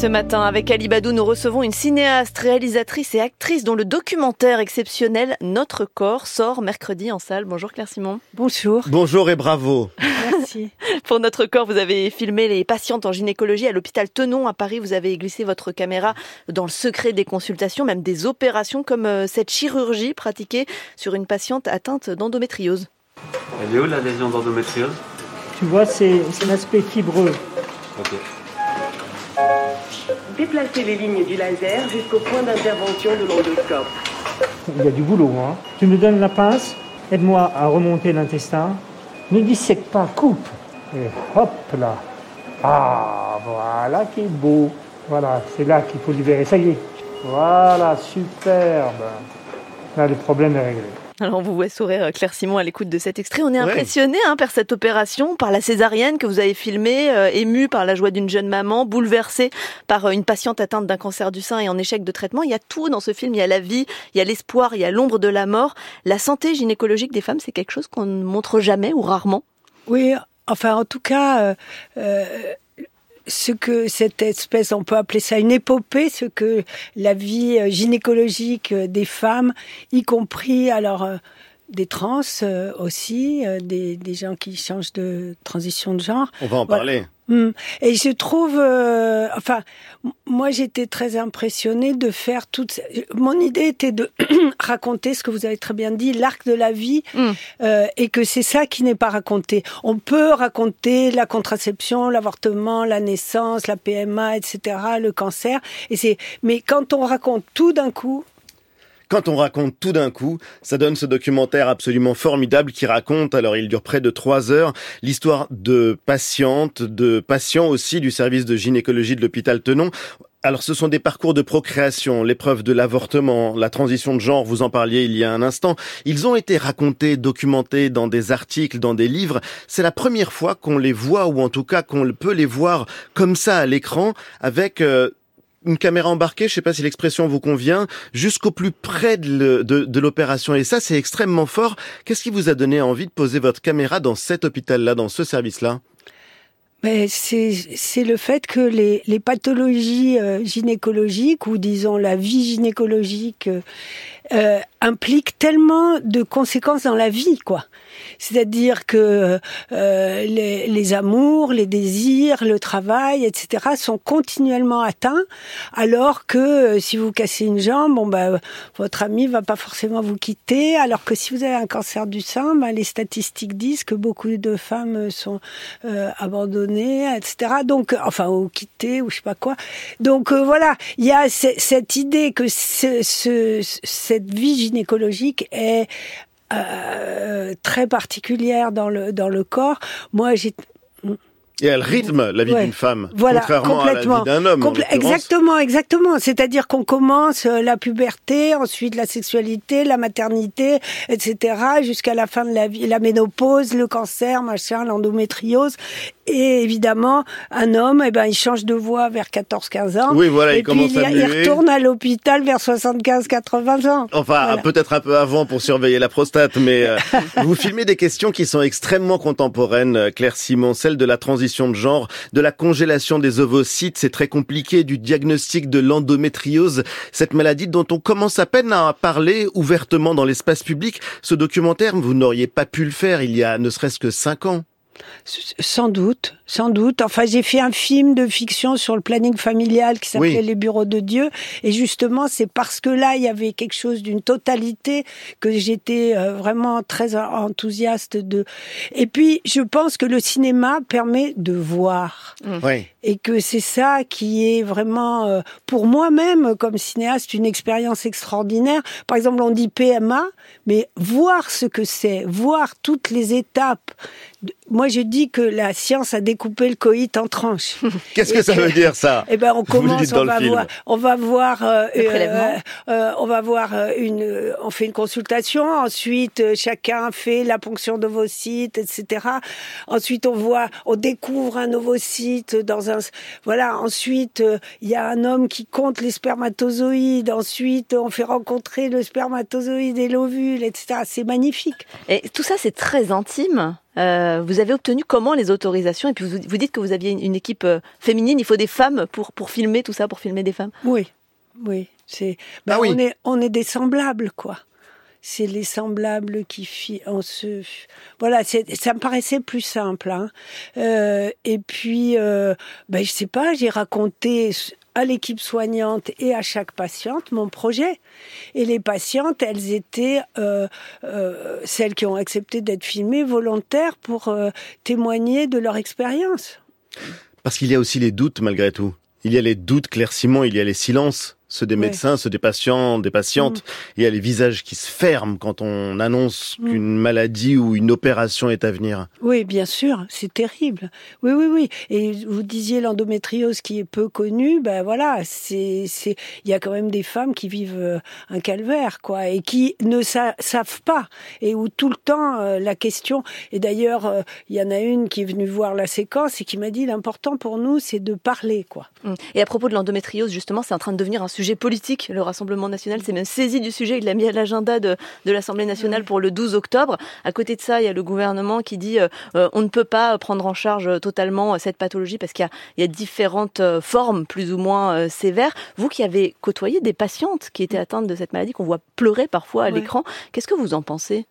ce matin, avec Ali Badou, nous recevons une cinéaste, réalisatrice et actrice dont le documentaire exceptionnel Notre corps sort mercredi en salle. Bonjour Claire Simon. Bonjour. Bonjour et bravo. Merci. Pour Notre corps, vous avez filmé les patientes en gynécologie à l'hôpital Tenon à Paris. Vous avez glissé votre caméra dans le secret des consultations, même des opérations comme euh, cette chirurgie pratiquée sur une patiente atteinte d'endométriose. Elle est où la lésion d'endométriose? Tu vois, c'est l'aspect fibreux. Ok. Déplacez les lignes du laser jusqu'au point d'intervention de l'endoscope. Il y a du boulot. Hein. Tu me donnes la pince, aide-moi à remonter l'intestin. Ne dissèque pas, coupe. Et hop là. Ah, voilà qui est beau. Voilà, c'est là qu'il faut libérer. Ça y est. Voilà, superbe. Là, le problème est réglé. Alors on vous voit sourire euh, Claire Simon à l'écoute de cet extrait. On est impressionné hein, par cette opération, par la césarienne que vous avez filmée, euh, ému par la joie d'une jeune maman, bouleversée par euh, une patiente atteinte d'un cancer du sein et en échec de traitement. Il y a tout dans ce film. Il y a la vie, il y a l'espoir, il y a l'ombre de la mort. La santé gynécologique des femmes, c'est quelque chose qu'on ne montre jamais ou rarement? Oui, enfin en tout cas. Euh, ce que cette espèce, on peut appeler ça une épopée, ce que la vie euh, gynécologique euh, des femmes, y compris alors euh, des trans aussi, des, des, gens qui changent de transition de genre. On va en parler. Hmm. Et je trouve, euh, enfin, moi j'étais très impressionnée de faire toute. Mon idée était de raconter ce que vous avez très bien dit, l'arc de la vie, mm. euh, et que c'est ça qui n'est pas raconté. On peut raconter la contraception, l'avortement, la naissance, la PMA, etc., le cancer, et c'est. Mais quand on raconte tout d'un coup, quand on raconte tout d'un coup, ça donne ce documentaire absolument formidable qui raconte, alors il dure près de trois heures, l'histoire de patientes, de patients aussi du service de gynécologie de l'hôpital Tenon. Alors ce sont des parcours de procréation, l'épreuve de l'avortement, la transition de genre, vous en parliez il y a un instant. Ils ont été racontés, documentés dans des articles, dans des livres. C'est la première fois qu'on les voit, ou en tout cas qu'on peut les voir comme ça à l'écran, avec euh, une caméra embarquée, je ne sais pas si l'expression vous convient, jusqu'au plus près de l'opération. Et ça, c'est extrêmement fort. Qu'est-ce qui vous a donné envie de poser votre caméra dans cet hôpital-là, dans ce service-là? Mais c'est le fait que les, les pathologies euh, gynécologiques ou disons la vie gynécologique euh, euh, implique tellement de conséquences dans la vie, quoi. C'est-à-dire que euh, les, les, amours, les désirs, le travail, etc., sont continuellement atteints, alors que euh, si vous cassez une jambe, bon bah votre ami va pas forcément vous quitter, alors que si vous avez un cancer du sein, bah, les statistiques disent que beaucoup de femmes sont euh, abandonnées, etc. Donc, enfin, ou quittées, ou je sais pas quoi. Donc voilà, il y a cette idée que ce, ce, cette vie gynécologique est euh, très particulière dans le dans le corps. Moi, j'ai et elle rythme la vie d'une femme, voilà, contrairement à la vie d'un homme. exactement, exactement. C'est-à-dire qu'on commence euh, la puberté, ensuite la sexualité, la maternité, etc., jusqu'à la fin de la vie, la ménopause, le cancer, machin, l'endométriose. Et évidemment, un homme, eh ben, il change de voix vers 14-15 ans. Oui, voilà, et il commence puis, à il, retourne à l'hôpital vers 75-80 ans. Enfin, peut-être un peu avant pour surveiller la prostate, mais euh, vous filmez des questions qui sont extrêmement contemporaines, euh, Claire Simon, celle de la transition de genre, de la congélation des ovocytes, c'est très compliqué, du diagnostic de l'endométriose, cette maladie dont on commence à peine à parler ouvertement dans l'espace public. Ce documentaire, vous n'auriez pas pu le faire il y a ne serait-ce que cinq ans. Sans doute, sans doute. Enfin, j'ai fait un film de fiction sur le planning familial qui s'appelait Les Bureaux de Dieu. Et justement, c'est parce que là, il y avait quelque chose d'une totalité que j'étais euh, vraiment très enthousiaste de. Et puis, je pense que le cinéma permet de voir. Mmh. Oui. Et que c'est ça qui est vraiment, euh, pour moi-même, comme cinéaste, une expérience extraordinaire. Par exemple, on dit PMA, mais voir ce que c'est, voir toutes les étapes. Moi, je dis que la science a découpé le coït en tranches. Qu'est-ce que ça veut dire ça Eh ben, on commence, on va, voir, on va voir, euh, euh, euh, on va voir une, on fait une consultation. Ensuite, chacun fait la ponction d'ovocytes, etc. Ensuite, on voit, on découvre un ovocyte dans un, voilà. Ensuite, il y a un homme qui compte les spermatozoïdes. Ensuite, on fait rencontrer le spermatozoïde et l'ovule, etc. C'est magnifique. Et tout ça, c'est très intime. Euh, vous avez obtenu comment les autorisations Et puis vous, vous dites que vous aviez une, une équipe euh, féminine. Il faut des femmes pour pour filmer tout ça, pour filmer des femmes? Oui, oui. C'est. Ben, Ah oui. On est on est des semblables quoi. C'est les semblables qui fi- on se voilà ça me paraissait plus simple hein. Euh, et puis euh, ben je sais pas j'ai raconté à l'équipe soignante et à chaque patiente mon projet. Et les patientes elles étaient euh, euh, celles qui ont accepté d'être filmées volontaires pour euh, témoigner de leur expérience. Parce qu'il y a aussi les doutes malgré tout. Il y a les doutes, Claire Simon, il y a les silences, ceux des Ouais. médecins, ceux des patients, des patientes. Il y a les visages qui se ferment quand on annonce Mm. qu'une maladie ou une opération est à venir. Oui, bien sûr, c'est terrible. Oui, oui, oui. Et vous disiez l'endométriose qui est peu connue, ben voilà, c'est, c'est, il y a quand même des femmes qui vivent euh, un calvaire, quoi, et qui ne sa- savent pas, et où tout le temps euh, la question. Et d'ailleurs, euh, il y en a une qui est venue voir la séquence et qui m'a dit l'important pour nous, c'est de parler, quoi. Mm. Et à propos de l'endométriose, justement, c'est en train de devenir un sujet politique. Le Rassemblement national s'est même saisi du sujet. Il l'a mis à l'agenda de, de l'Assemblée nationale pour le 12 octobre. À côté de ça, il y a le gouvernement qui dit euh, euh, on ne peut pas prendre en charge euh, totalement euh, cette pathologie parce qu'il y a, il y a différentes formes plus ou moins euh, sévères. Vous qui avez côtoyé des patientes qui étaient atteintes de cette maladie, qu'on voit pleurer parfois à Ouais. l'écran, qu'est-ce que vous en pensez?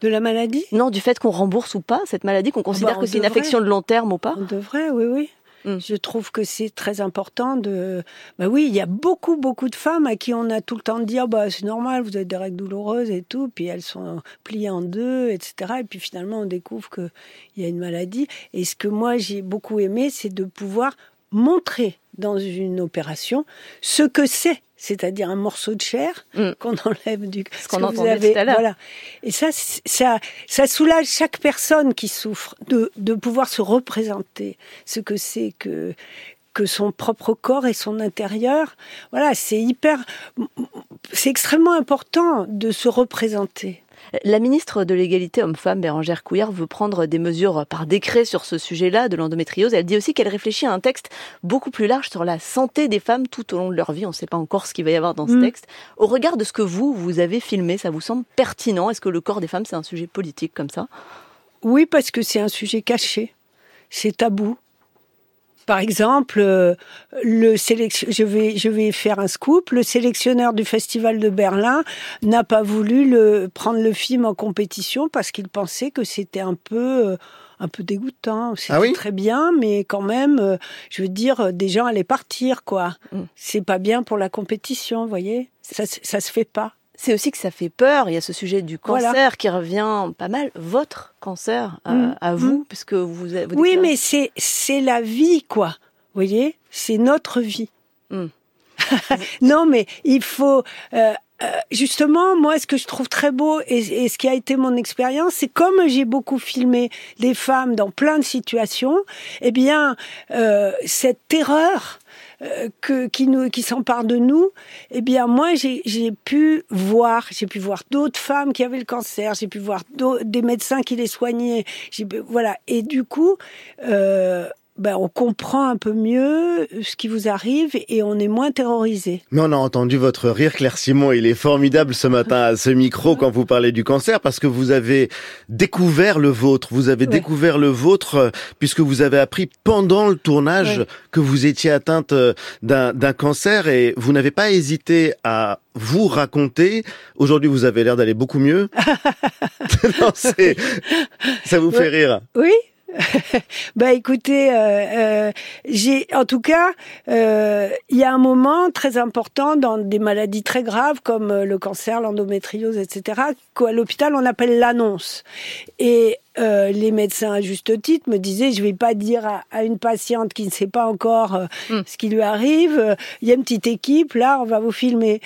De la maladie? Non, du fait qu'on rembourse ou pas cette maladie, qu'on considère bah, que c'est une affection de long terme ou pas? On devrait, oui, oui. Mm. Je trouve que c'est très important de. Bah oui, il y a beaucoup, beaucoup de femmes à qui on a tout le temps de dire bah c'est normal, vous avez des règles douloureuses et tout, puis elles sont pliées en deux, etc. Et puis finalement on découvre que il y a une maladie. Et ce que moi j'ai beaucoup aimé, c'est de pouvoir montrer dans une opération ce que c'est. C'est-à-dire un morceau de chair Mm. qu'on enlève du. Ce qu'on entendait avez- tout à l'heure. Voilà. Et ça, ça, ça soulage chaque personne qui souffre de, de pouvoir se représenter ce que c'est que que son propre corps et son intérieur. Voilà, c'est hyper, c'est extrêmement important de se représenter. La ministre de l'égalité homme-femme, Bérangère Couillard, veut prendre des mesures par décret sur ce sujet-là de l'endométriose. Elle dit aussi qu'elle réfléchit à un texte beaucoup plus large sur la santé des femmes tout au long de leur vie. On ne sait pas encore ce qu'il va y avoir dans ce Mm. texte. Au regard de ce que vous, vous avez filmé, ça vous semble pertinent? Est-ce que le corps des femmes, c'est un sujet politique comme ça? Oui, parce que c'est un sujet caché, c'est tabou. Par exemple, euh, le sélection, je vais, je vais faire un scoop. Le sélectionneur du Festival de Berlin n'a pas voulu le, prendre le film en compétition parce qu'il pensait que c'était un peu, euh, un peu dégoûtant. C'était Ah oui très bien, mais quand même, euh, je veux dire, des gens allaient partir, quoi. Mm. C'est pas bien pour la compétition, vous voyez? Ça, ça se fait pas. C'est aussi que ça fait peur. Il y a ce sujet du cancer Voilà. qui revient pas mal. Votre cancer euh, Mm. à vous, puisque vous, vous Oui, mais c'est c'est la vie, quoi. Vous voyez, c'est notre vie. Hmm. non, mais il faut euh, euh, justement, moi, ce que je trouve très beau et, et ce qui a été mon expérience, c'est comme j'ai beaucoup filmé des femmes dans plein de situations, eh bien, euh, cette terreur euh, que, qui nous, qui s'empare de nous, eh bien, moi, j'ai pu voir, j'ai pu voir d'autres femmes qui avaient le cancer, j'ai pu voir des médecins qui les soignaient, j'ai voilà. Et du coup, euh, ben, on comprend un peu mieux ce qui vous arrive et on est moins terrorisé. Mais on a entendu votre rire, Claire Simon. Il est formidable ce matin à ce micro quand vous parlez du cancer parce que vous avez découvert le vôtre. Vous avez Ouais. découvert le vôtre euh, puisque vous avez appris pendant le tournage Ouais. que vous étiez atteinte euh, d'un d'un cancer et vous n'avez pas hésité à vous raconter. Aujourd'hui, vous avez l'air d'aller beaucoup mieux. non, ça vous fait rire. Oui. bah écoutez, euh, euh, j'ai en tout cas, euh, il y a un moment très important dans des maladies très graves comme le cancer, l'endométriose, etc. qu'à l'hôpital on appelle l'annonce. Et euh, les médecins à juste titre me disaient je vais pas dire à, à une patiente qui ne sait pas encore euh, Mm. ce qui lui arrive, euh, il y a une petite équipe là, on va vous filmer.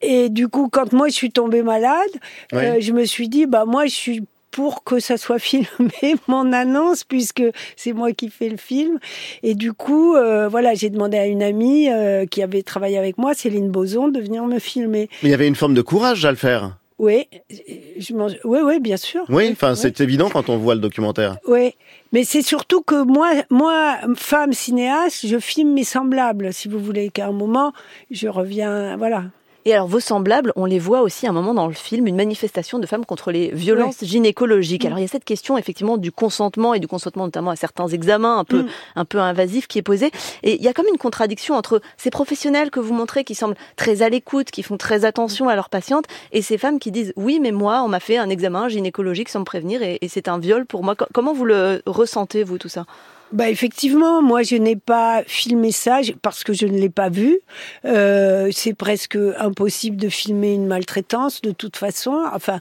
Et du coup, quand moi je suis tombée malade, euh, je me suis dit bah moi je suis pour que ça soit filmé mon annonce puisque c'est moi qui fais le film et du coup euh, voilà j'ai demandé à une amie euh, qui avait travaillé avec moi Céline Boson de venir me filmer Mais il y avait une forme de courage à le faire. oui je oui oui bien sûr Oui, enfin, oui. c'est évident quand on voit le documentaire. Oui, mais c'est surtout que moi, moi, femme cinéaste, je filme mes semblables, si vous voulez, qu'à un moment, je reviens, voilà. Et alors vos semblables, on les voit aussi à un moment dans le film, une manifestation de femmes contre les violences gynécologiques. Alors il y a cette question effectivement du consentement et du consentement notamment à certains examens un peu mm. un peu invasifs qui est posée. Et il y a comme une contradiction entre ces professionnels que vous montrez qui semblent très à l'écoute, qui font très attention à leurs patientes, et ces femmes qui disent oui mais moi on m'a fait un examen gynécologique sans me prévenir et, et c'est un viol pour moi. Comment vous le ressentez vous tout ça? Bah effectivement, moi je n'ai pas filmé ça parce que je ne l'ai pas vu. Euh, c'est presque impossible de filmer une maltraitance de toute façon. Enfin,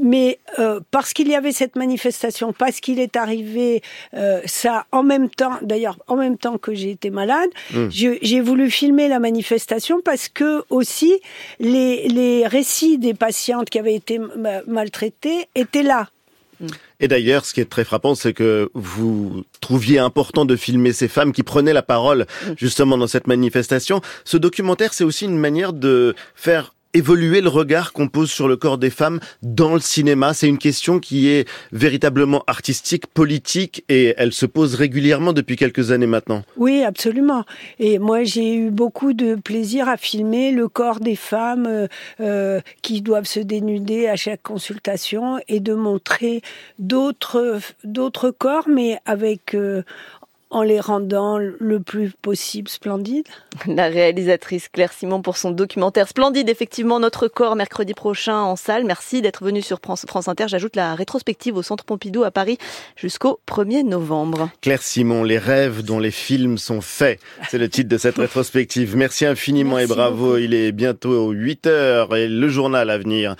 mais euh, parce qu'il y avait cette manifestation, parce qu'il est arrivé euh, ça en même temps, d'ailleurs en même temps que j'ai été malade, mmh. j'ai voulu filmer la manifestation parce que aussi les, les récits des patientes qui avaient été maltraitées étaient là. Et d'ailleurs, ce qui est très frappant, c'est que vous trouviez important de filmer ces femmes qui prenaient la parole justement dans cette manifestation. Ce documentaire, c'est aussi une manière de faire évoluer le regard qu'on pose sur le corps des femmes dans le cinéma C'est une question qui est véritablement artistique, politique, et elle se pose régulièrement depuis quelques années maintenant. Oui, absolument. Et moi, j'ai eu beaucoup de plaisir à filmer le corps des femmes euh, euh, qui doivent se dénuder à chaque consultation et de montrer d'autres d'autres corps, mais avec euh, en les rendant le plus possible splendides. La réalisatrice Claire Simon pour son documentaire Splendide, effectivement, notre corps mercredi prochain en salle. Merci d'être venu sur France Inter. J'ajoute la rétrospective au Centre Pompidou à Paris jusqu'au 1er novembre. Claire Simon, les rêves dont les films sont faits. C'est le titre de cette rétrospective. Merci infiniment et bravo. Il est bientôt 8 heures et le journal à venir.